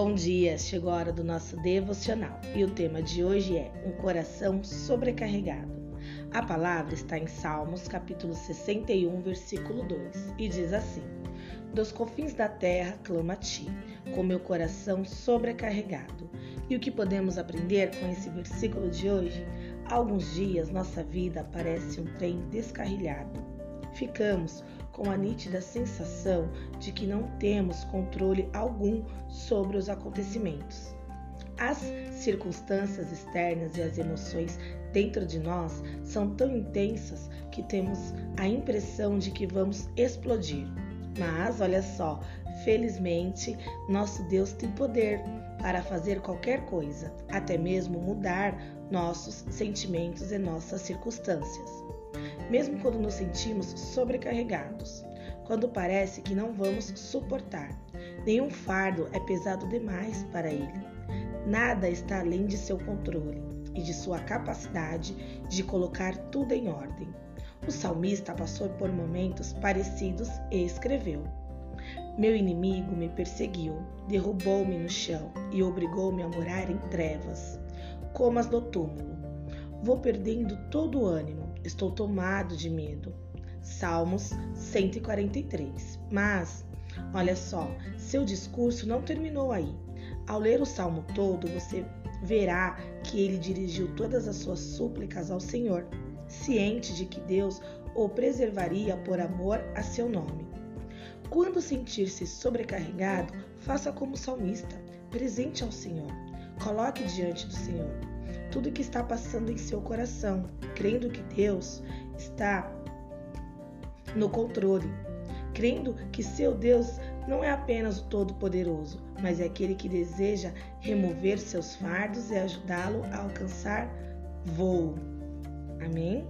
Bom dia, chegou a hora do nosso devocional e o tema de hoje é um coração sobrecarregado. A palavra está em Salmos, capítulo 61, versículo 2, e diz assim: Dos confins da terra clamo a ti, com meu coração sobrecarregado. E o que podemos aprender com esse versículo de hoje? Há alguns dias nossa vida parece um trem descarrilhado. Ficamos com a nítida sensação de que não temos controle algum sobre os acontecimentos. As circunstâncias externas e as emoções dentro de nós são tão intensas que temos a impressão de que vamos explodir. Mas olha só, felizmente, nosso Deus tem poder para fazer qualquer coisa, até mesmo mudar nossos sentimentos e nossas circunstâncias mesmo quando nos sentimos sobrecarregados, quando parece que não vamos suportar. Nenhum fardo é pesado demais para ele. Nada está além de seu controle e de sua capacidade de colocar tudo em ordem. O salmista passou por momentos parecidos e escreveu: Meu inimigo me perseguiu, derrubou-me no chão e obrigou-me a morar em trevas, como as do túmulo. Vou perdendo todo o ânimo Estou tomado de medo. Salmos 143. Mas, olha só, seu discurso não terminou aí. Ao ler o salmo todo, você verá que ele dirigiu todas as suas súplicas ao Senhor, ciente de que Deus o preservaria por amor a seu nome. Quando sentir-se sobrecarregado, faça como salmista, presente ao Senhor. Coloque diante do Senhor tudo o que está passando em seu coração, crendo que Deus está no controle, crendo que seu Deus não é apenas o Todo-Poderoso, mas é aquele que deseja remover seus fardos e ajudá-lo a alcançar voo. Amém?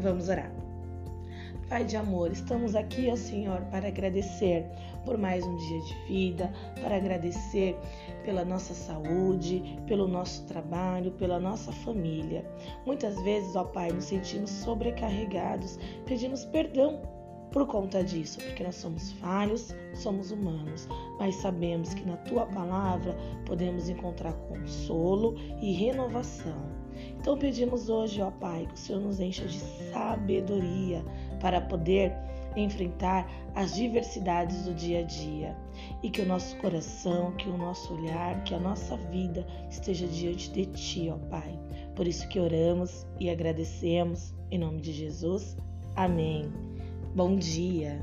Vamos orar. Pai de amor, estamos aqui, ó Senhor, para agradecer por mais um dia de vida, para agradecer pela nossa saúde, pelo nosso trabalho, pela nossa família. Muitas vezes, ó Pai, nos sentimos sobrecarregados, pedimos perdão por conta disso, porque nós somos falhos, somos humanos, mas sabemos que na tua palavra podemos encontrar consolo e renovação. Então pedimos hoje, ó Pai, que o Senhor nos encha de sabedoria para poder enfrentar as diversidades do dia a dia e que o nosso coração, que o nosso olhar, que a nossa vida esteja diante de Ti, ó Pai. Por isso que oramos e agradecemos em nome de Jesus. Amém. Bom dia!